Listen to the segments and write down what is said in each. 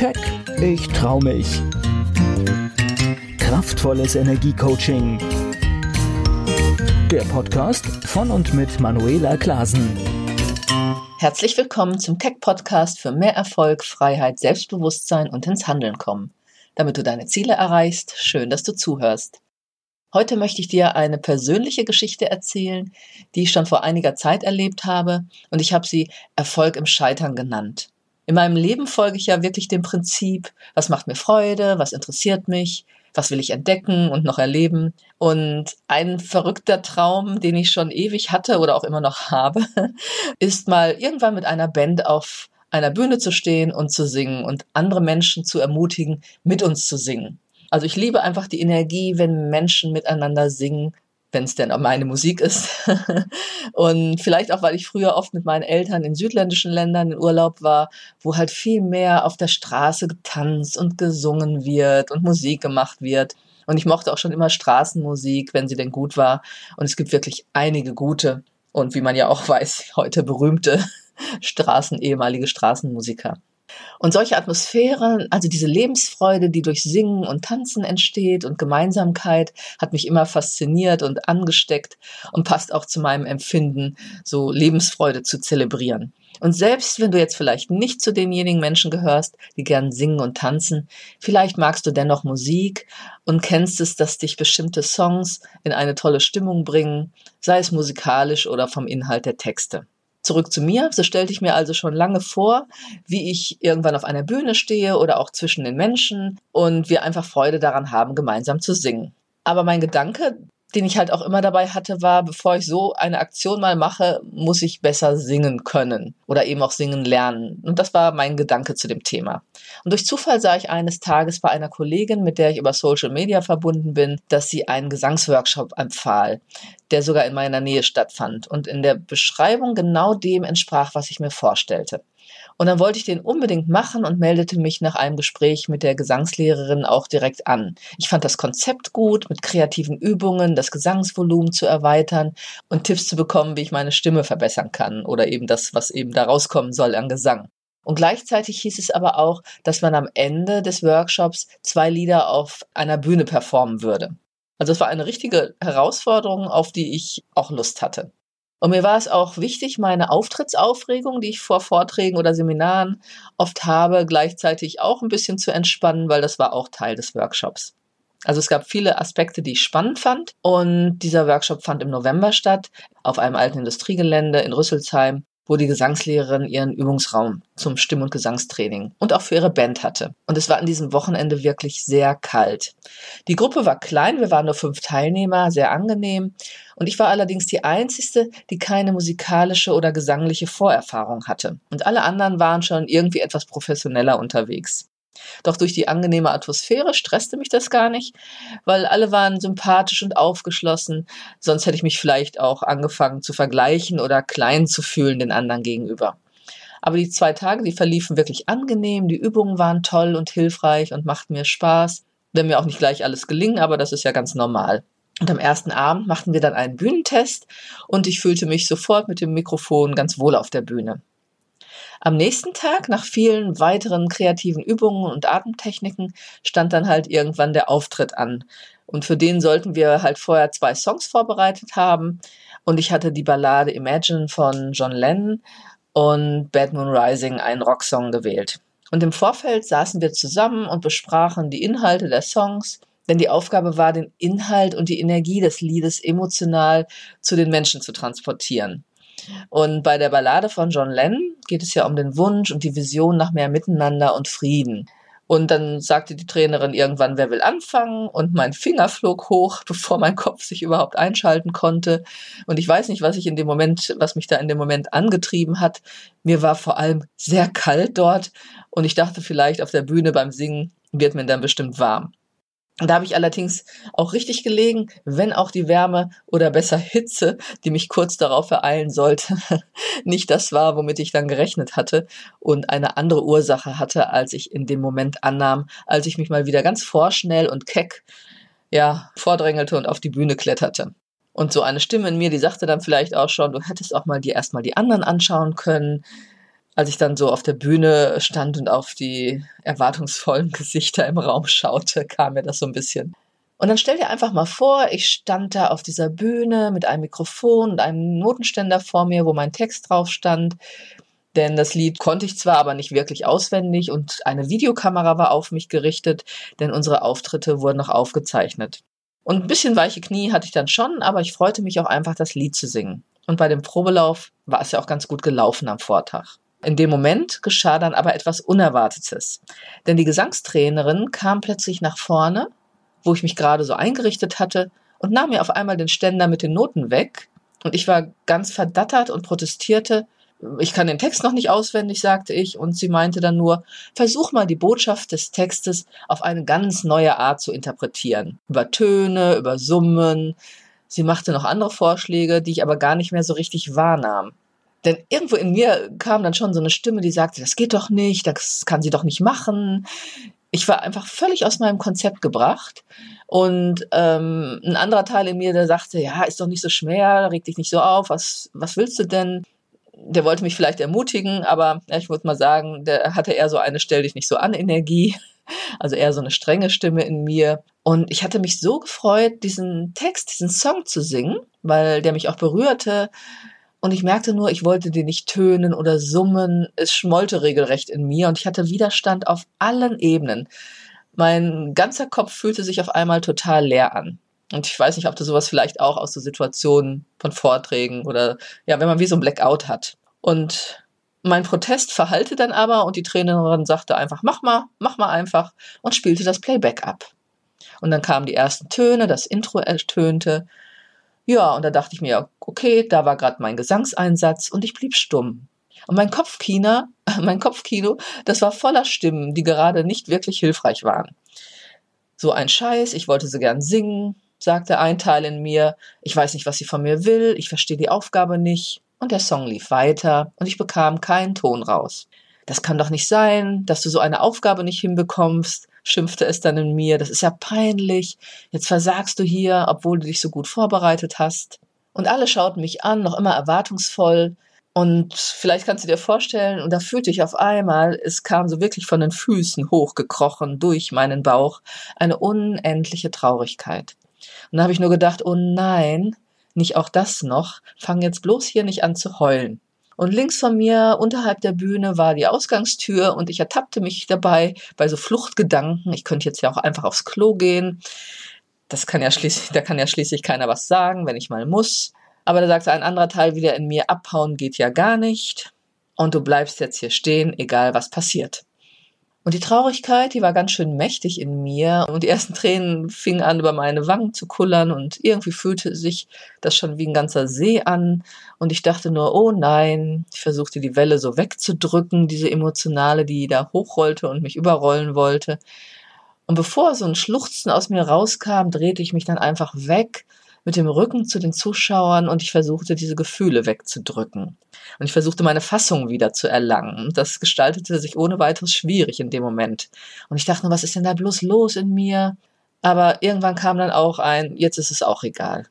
Keck, ich trau mich. Kraftvolles Energiecoaching. Der Podcast von und mit Manuela Klasen. Herzlich willkommen zum Keck Podcast für mehr Erfolg, Freiheit, Selbstbewusstsein und ins Handeln kommen. Damit du deine Ziele erreichst, schön, dass du zuhörst. Heute möchte ich dir eine persönliche Geschichte erzählen, die ich schon vor einiger Zeit erlebt habe und ich habe sie Erfolg im Scheitern genannt. In meinem Leben folge ich ja wirklich dem Prinzip, was macht mir Freude, was interessiert mich, was will ich entdecken und noch erleben. Und ein verrückter Traum, den ich schon ewig hatte oder auch immer noch habe, ist mal irgendwann mit einer Band auf einer Bühne zu stehen und zu singen und andere Menschen zu ermutigen, mit uns zu singen. Also ich liebe einfach die Energie, wenn Menschen miteinander singen, wenn es denn auch meine Musik ist. und vielleicht auch, weil ich früher oft mit meinen Eltern in südländischen Ländern in Urlaub war, wo halt viel mehr auf der Straße getanzt und gesungen wird und Musik gemacht wird. Und ich mochte auch schon immer Straßenmusik, wenn sie denn gut war. Und es gibt wirklich einige gute und wie man ja auch weiß, heute berühmte Straßen, ehemalige Straßenmusiker. Und solche Atmosphären, also diese Lebensfreude, die durch Singen und Tanzen entsteht und Gemeinsamkeit, hat mich immer fasziniert und angesteckt und passt auch zu meinem Empfinden, so Lebensfreude zu zelebrieren. Und selbst wenn du jetzt vielleicht nicht zu denjenigen Menschen gehörst, die gern singen und tanzen, vielleicht magst du dennoch Musik und kennst es, dass dich bestimmte Songs in eine tolle Stimmung bringen, sei es musikalisch oder vom Inhalt der Texte. Zurück zu mir. So stellte ich mir also schon lange vor, wie ich irgendwann auf einer Bühne stehe oder auch zwischen den Menschen und wir einfach Freude daran haben, gemeinsam zu singen. Aber mein Gedanke, den ich halt auch immer dabei hatte, war, bevor ich so eine Aktion mal mache, muss ich besser singen können oder eben auch singen lernen. Und das war mein Gedanke zu dem Thema. Und durch Zufall sah ich eines Tages bei einer Kollegin, mit der ich über Social Media verbunden bin, dass sie einen Gesangsworkshop empfahl, der sogar in meiner Nähe stattfand und in der Beschreibung genau dem entsprach, was ich mir vorstellte. Und dann wollte ich den unbedingt machen und meldete mich nach einem Gespräch mit der Gesangslehrerin auch direkt an. Ich fand das Konzept gut, mit kreativen Übungen das Gesangsvolumen zu erweitern und Tipps zu bekommen, wie ich meine Stimme verbessern kann oder eben das, was eben da rauskommen soll an Gesang. Und gleichzeitig hieß es aber auch, dass man am Ende des Workshops zwei Lieder auf einer Bühne performen würde. Also es war eine richtige Herausforderung, auf die ich auch Lust hatte. Und mir war es auch wichtig, meine Auftrittsaufregung, die ich vor Vorträgen oder Seminaren oft habe, gleichzeitig auch ein bisschen zu entspannen, weil das war auch Teil des Workshops. Also es gab viele Aspekte, die ich spannend fand. Und dieser Workshop fand im November statt, auf einem alten Industriegelände in Rüsselsheim wo die Gesangslehrerin ihren Übungsraum zum Stimm- und Gesangstraining und auch für ihre Band hatte. Und es war an diesem Wochenende wirklich sehr kalt. Die Gruppe war klein, wir waren nur fünf Teilnehmer, sehr angenehm. Und ich war allerdings die Einzige, die keine musikalische oder gesangliche Vorerfahrung hatte. Und alle anderen waren schon irgendwie etwas professioneller unterwegs. Doch durch die angenehme Atmosphäre stresste mich das gar nicht, weil alle waren sympathisch und aufgeschlossen. Sonst hätte ich mich vielleicht auch angefangen zu vergleichen oder klein zu fühlen den anderen gegenüber. Aber die zwei Tage, die verliefen wirklich angenehm, die Übungen waren toll und hilfreich und machten mir Spaß. Wenn mir auch nicht gleich alles gelingen, aber das ist ja ganz normal. Und am ersten Abend machten wir dann einen Bühnentest und ich fühlte mich sofort mit dem Mikrofon ganz wohl auf der Bühne. Am nächsten Tag, nach vielen weiteren kreativen Übungen und Atemtechniken, stand dann halt irgendwann der Auftritt an. Und für den sollten wir halt vorher zwei Songs vorbereitet haben. Und ich hatte die Ballade Imagine von John Lennon und Bad Moon Rising, einen Rocksong, gewählt. Und im Vorfeld saßen wir zusammen und besprachen die Inhalte der Songs, denn die Aufgabe war, den Inhalt und die Energie des Liedes emotional zu den Menschen zu transportieren. Und bei der Ballade von John Lennon geht es ja um den Wunsch und die Vision nach mehr Miteinander und Frieden. Und dann sagte die Trainerin irgendwann, wer will anfangen? Und mein Finger flog hoch, bevor mein Kopf sich überhaupt einschalten konnte. Und ich weiß nicht, was ich in dem Moment, was mich da in dem Moment angetrieben hat. Mir war vor allem sehr kalt dort. Und ich dachte vielleicht auf der Bühne beim Singen wird mir dann bestimmt warm. Da habe ich allerdings auch richtig gelegen, wenn auch die Wärme oder besser Hitze, die mich kurz darauf ereilen sollte, nicht das war, womit ich dann gerechnet hatte und eine andere Ursache hatte, als ich in dem Moment annahm, als ich mich mal wieder ganz vorschnell und keck ja, vordrängelte und auf die Bühne kletterte. Und so eine Stimme in mir, die sagte dann vielleicht auch schon, du hättest auch mal dir erstmal die anderen anschauen können, als ich dann so auf der Bühne stand und auf die erwartungsvollen Gesichter im Raum schaute, kam mir das so ein bisschen. Und dann stell dir einfach mal vor, ich stand da auf dieser Bühne mit einem Mikrofon und einem Notenständer vor mir, wo mein Text drauf stand. Denn das Lied konnte ich zwar, aber nicht wirklich auswendig und eine Videokamera war auf mich gerichtet, denn unsere Auftritte wurden noch aufgezeichnet. Und ein bisschen weiche Knie hatte ich dann schon, aber ich freute mich auch einfach, das Lied zu singen. Und bei dem Probelauf war es ja auch ganz gut gelaufen am Vortag. In dem Moment geschah dann aber etwas Unerwartetes. Denn die Gesangstrainerin kam plötzlich nach vorne, wo ich mich gerade so eingerichtet hatte, und nahm mir auf einmal den Ständer mit den Noten weg. Und ich war ganz verdattert und protestierte. Ich kann den Text noch nicht auswendig, sagte ich, und sie meinte dann nur, versuch mal die Botschaft des Textes auf eine ganz neue Art zu interpretieren. Über Töne, über Summen. Sie machte noch andere Vorschläge, die ich aber gar nicht mehr so richtig wahrnahm. Denn irgendwo in mir kam dann schon so eine Stimme, die sagte, das geht doch nicht, das kann sie doch nicht machen. Ich war einfach völlig aus meinem Konzept gebracht. Und ähm, ein anderer Teil in mir, der sagte, ja, ist doch nicht so schwer, reg dich nicht so auf, was, was willst du denn? Der wollte mich vielleicht ermutigen, aber ja, ich würde mal sagen, der hatte eher so eine Stell dich nicht so an Energie, also eher so eine strenge Stimme in mir. Und ich hatte mich so gefreut, diesen Text, diesen Song zu singen, weil der mich auch berührte, und ich merkte nur, ich wollte die nicht tönen oder summen. Es schmollte regelrecht in mir und ich hatte Widerstand auf allen Ebenen. Mein ganzer Kopf fühlte sich auf einmal total leer an. Und ich weiß nicht, ob du sowas vielleicht auch aus so Situationen von Vorträgen oder ja, wenn man wie so ein Blackout hat. Und mein Protest verhallte dann aber und die Trainerin sagte einfach, mach mal, mach mal einfach und spielte das Playback ab. Und dann kamen die ersten Töne, das Intro ertönte ja, und da dachte ich mir, okay, da war gerade mein Gesangseinsatz und ich blieb stumm. Und mein Kopfkino, mein Kopfkino, das war voller Stimmen, die gerade nicht wirklich hilfreich waren. So ein Scheiß, ich wollte so gern singen, sagte ein Teil in mir. Ich weiß nicht, was sie von mir will, ich verstehe die Aufgabe nicht. Und der Song lief weiter und ich bekam keinen Ton raus. Das kann doch nicht sein, dass du so eine Aufgabe nicht hinbekommst schimpfte es dann in mir, das ist ja peinlich, jetzt versagst du hier, obwohl du dich so gut vorbereitet hast. Und alle schauten mich an, noch immer erwartungsvoll. Und vielleicht kannst du dir vorstellen, und da fühlte ich auf einmal, es kam so wirklich von den Füßen hochgekrochen durch meinen Bauch, eine unendliche Traurigkeit. Und da habe ich nur gedacht, oh nein, nicht auch das noch, fang jetzt bloß hier nicht an zu heulen. Und links von mir, unterhalb der Bühne, war die Ausgangstür und ich ertappte mich dabei bei so Fluchtgedanken. Ich könnte jetzt ja auch einfach aufs Klo gehen. Das kann ja schließlich, da kann ja schließlich keiner was sagen, wenn ich mal muss. Aber da sagte ein anderer Teil wieder in mir, abhauen geht ja gar nicht. Und du bleibst jetzt hier stehen, egal was passiert. Und die Traurigkeit, die war ganz schön mächtig in mir. Und die ersten Tränen fingen an, über meine Wangen zu kullern. Und irgendwie fühlte sich das schon wie ein ganzer See an. Und ich dachte nur, oh nein. Ich versuchte die Welle so wegzudrücken, diese emotionale, die da hochrollte und mich überrollen wollte. Und bevor so ein Schluchzen aus mir rauskam, drehte ich mich dann einfach weg mit dem Rücken zu den Zuschauern und ich versuchte, diese Gefühle wegzudrücken. Und ich versuchte, meine Fassung wieder zu erlangen. Das gestaltete sich ohne weiteres schwierig in dem Moment. Und ich dachte nur, was ist denn da bloß los in mir? Aber irgendwann kam dann auch ein, jetzt ist es auch egal.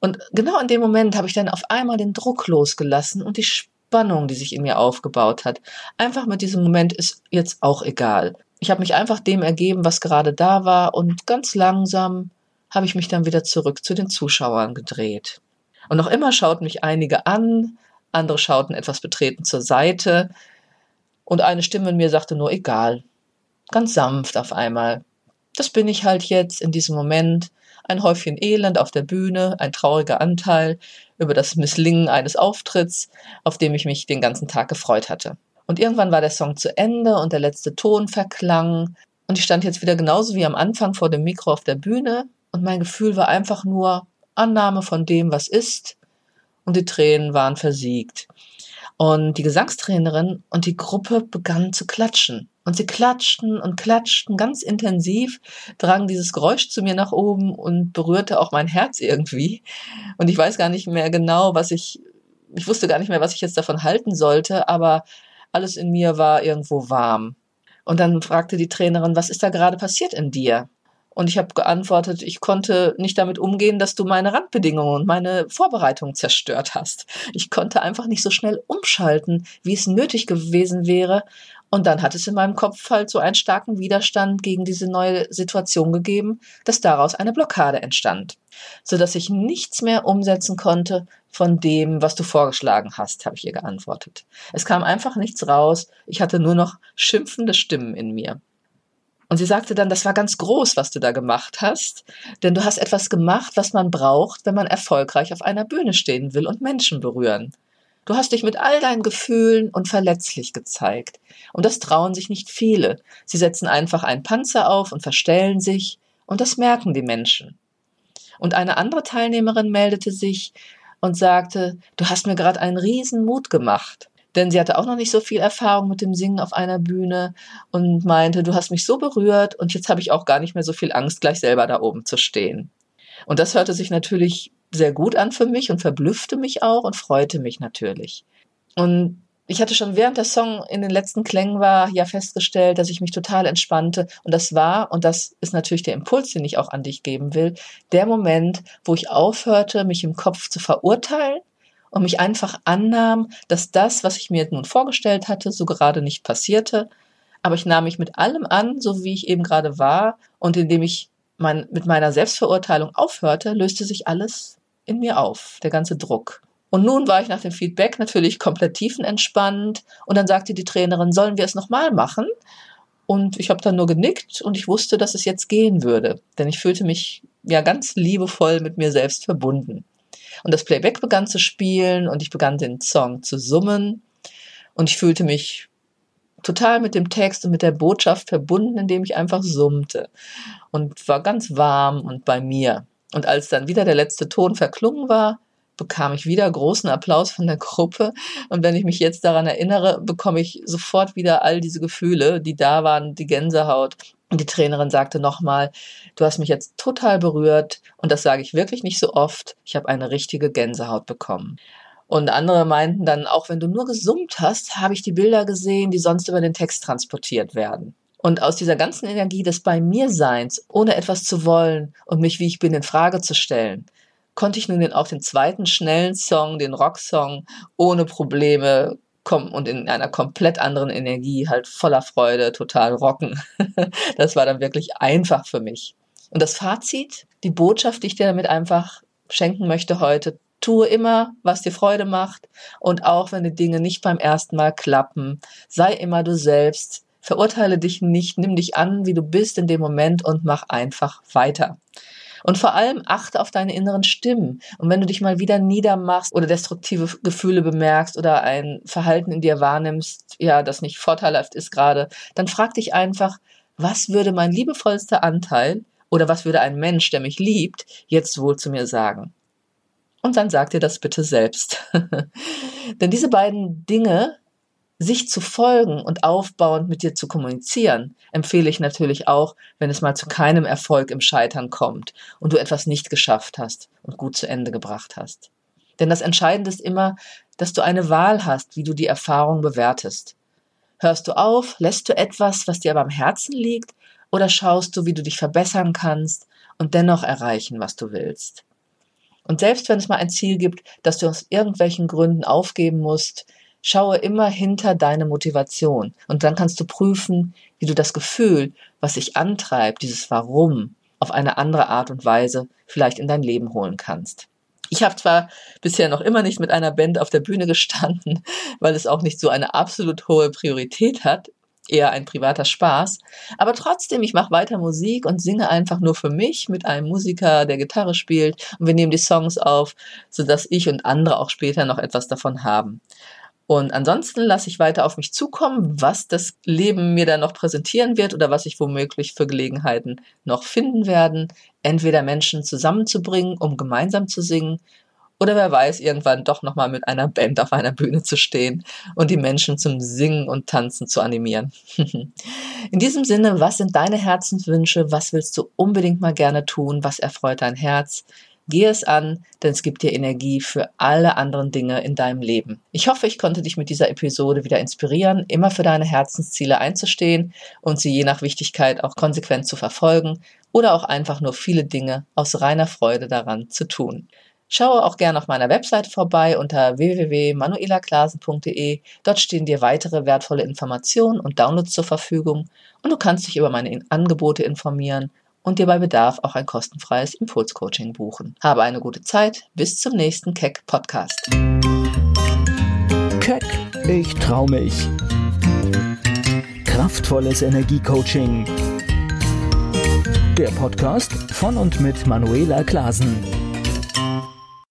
Und genau in dem Moment habe ich dann auf einmal den Druck losgelassen und die Spannung, die sich in mir aufgebaut hat. Einfach mit diesem Moment ist jetzt auch egal. Ich habe mich einfach dem ergeben, was gerade da war und ganz langsam habe ich mich dann wieder zurück zu den Zuschauern gedreht. Und noch immer schauten mich einige an, andere schauten etwas betreten zur Seite, und eine Stimme in mir sagte nur egal, ganz sanft auf einmal. Das bin ich halt jetzt in diesem Moment, ein Häufchen Elend auf der Bühne, ein trauriger Anteil über das Misslingen eines Auftritts, auf dem ich mich den ganzen Tag gefreut hatte. Und irgendwann war der Song zu Ende und der letzte Ton verklang, und ich stand jetzt wieder genauso wie am Anfang vor dem Mikro auf der Bühne, und mein Gefühl war einfach nur Annahme von dem, was ist. Und die Tränen waren versiegt. Und die Gesangstrainerin und die Gruppe begannen zu klatschen. Und sie klatschten und klatschten ganz intensiv, drang dieses Geräusch zu mir nach oben und berührte auch mein Herz irgendwie. Und ich weiß gar nicht mehr genau, was ich, ich wusste gar nicht mehr, was ich jetzt davon halten sollte, aber alles in mir war irgendwo warm. Und dann fragte die Trainerin, was ist da gerade passiert in dir? Und ich habe geantwortet, ich konnte nicht damit umgehen, dass du meine Randbedingungen und meine Vorbereitungen zerstört hast. Ich konnte einfach nicht so schnell umschalten, wie es nötig gewesen wäre. Und dann hat es in meinem Kopf halt so einen starken Widerstand gegen diese neue Situation gegeben, dass daraus eine Blockade entstand, so dass ich nichts mehr umsetzen konnte von dem, was du vorgeschlagen hast, habe ich ihr geantwortet. Es kam einfach nichts raus. Ich hatte nur noch schimpfende Stimmen in mir. Und sie sagte dann, das war ganz groß, was du da gemacht hast, denn du hast etwas gemacht, was man braucht, wenn man erfolgreich auf einer Bühne stehen will und Menschen berühren. Du hast dich mit all deinen Gefühlen und verletzlich gezeigt. Und das trauen sich nicht viele. Sie setzen einfach einen Panzer auf und verstellen sich, und das merken die Menschen. Und eine andere Teilnehmerin meldete sich und sagte, du hast mir gerade einen riesen Mut gemacht denn sie hatte auch noch nicht so viel Erfahrung mit dem Singen auf einer Bühne und meinte, du hast mich so berührt und jetzt habe ich auch gar nicht mehr so viel Angst, gleich selber da oben zu stehen. Und das hörte sich natürlich sehr gut an für mich und verblüffte mich auch und freute mich natürlich. Und ich hatte schon während der Song in den letzten Klängen war ja festgestellt, dass ich mich total entspannte. Und das war, und das ist natürlich der Impuls, den ich auch an dich geben will, der Moment, wo ich aufhörte, mich im Kopf zu verurteilen und mich einfach annahm, dass das, was ich mir nun vorgestellt hatte, so gerade nicht passierte. Aber ich nahm mich mit allem an, so wie ich eben gerade war. Und indem ich mein, mit meiner Selbstverurteilung aufhörte, löste sich alles in mir auf, der ganze Druck. Und nun war ich nach dem Feedback natürlich komplett tiefenentspannt. Und dann sagte die Trainerin, sollen wir es nochmal machen? Und ich habe dann nur genickt und ich wusste, dass es jetzt gehen würde. Denn ich fühlte mich ja ganz liebevoll mit mir selbst verbunden. Und das Playback begann zu spielen und ich begann den Song zu summen und ich fühlte mich total mit dem Text und mit der Botschaft verbunden, indem ich einfach summte und war ganz warm und bei mir. Und als dann wieder der letzte Ton verklungen war, bekam ich wieder großen Applaus von der Gruppe. Und wenn ich mich jetzt daran erinnere, bekomme ich sofort wieder all diese Gefühle, die da waren, die Gänsehaut, und die Trainerin sagte nochmal, du hast mich jetzt total berührt und das sage ich wirklich nicht so oft. Ich habe eine richtige Gänsehaut bekommen. Und andere meinten dann, auch wenn du nur gesummt hast, habe ich die Bilder gesehen, die sonst über den Text transportiert werden. Und aus dieser ganzen Energie des bei mir Seins, ohne etwas zu wollen und mich wie ich bin in Frage zu stellen, konnte ich nun auch den zweiten schnellen Song, den Rocksong, ohne Probleme kommen und in einer komplett anderen Energie, halt voller Freude, total rocken. das war dann wirklich einfach für mich. Und das Fazit, die Botschaft, die ich dir damit einfach schenken möchte heute, tue immer, was dir Freude macht und auch wenn die Dinge nicht beim ersten Mal klappen, sei immer du selbst, verurteile dich nicht, nimm dich an, wie du bist in dem Moment und mach einfach weiter. Und vor allem achte auf deine inneren Stimmen. Und wenn du dich mal wieder niedermachst oder destruktive Gefühle bemerkst oder ein Verhalten in dir wahrnimmst, ja, das nicht vorteilhaft ist gerade, dann frag dich einfach, was würde mein liebevollster Anteil oder was würde ein Mensch, der mich liebt, jetzt wohl zu mir sagen? Und dann sag dir das bitte selbst. Denn diese beiden Dinge sich zu folgen und aufbauend mit dir zu kommunizieren, empfehle ich natürlich auch, wenn es mal zu keinem Erfolg im Scheitern kommt und du etwas nicht geschafft hast und gut zu Ende gebracht hast. Denn das Entscheidende ist immer, dass du eine Wahl hast, wie du die Erfahrung bewertest. Hörst du auf, lässt du etwas, was dir aber am Herzen liegt, oder schaust du, wie du dich verbessern kannst und dennoch erreichen, was du willst? Und selbst wenn es mal ein Ziel gibt, das du aus irgendwelchen Gründen aufgeben musst, Schaue immer hinter deine Motivation und dann kannst du prüfen, wie du das Gefühl, was sich antreibt, dieses Warum, auf eine andere Art und Weise vielleicht in dein Leben holen kannst. Ich habe zwar bisher noch immer nicht mit einer Band auf der Bühne gestanden, weil es auch nicht so eine absolut hohe Priorität hat, eher ein privater Spaß, aber trotzdem, ich mache weiter Musik und singe einfach nur für mich mit einem Musiker, der Gitarre spielt und wir nehmen die Songs auf, sodass ich und andere auch später noch etwas davon haben. Und ansonsten lasse ich weiter auf mich zukommen, was das Leben mir da noch präsentieren wird oder was ich womöglich für Gelegenheiten noch finden werden. Entweder Menschen zusammenzubringen, um gemeinsam zu singen, oder wer weiß, irgendwann doch nochmal mit einer Band auf einer Bühne zu stehen und die Menschen zum Singen und Tanzen zu animieren. In diesem Sinne, was sind deine Herzenswünsche? Was willst du unbedingt mal gerne tun? Was erfreut dein Herz? Geh es an, denn es gibt dir Energie für alle anderen Dinge in deinem Leben. Ich hoffe, ich konnte dich mit dieser Episode wieder inspirieren, immer für deine Herzensziele einzustehen und sie je nach Wichtigkeit auch konsequent zu verfolgen oder auch einfach nur viele Dinge aus reiner Freude daran zu tun. Schaue auch gerne auf meiner Website vorbei unter www.manuelaklasen.de. Dort stehen dir weitere wertvolle Informationen und Downloads zur Verfügung und du kannst dich über meine Angebote informieren und dir bei Bedarf auch ein kostenfreies Impulscoaching buchen. Habe eine gute Zeit. Bis zum nächsten Keck Podcast. Keck, ich trau mich. Kraftvolles Energiecoaching. Der Podcast von und mit Manuela Klasen.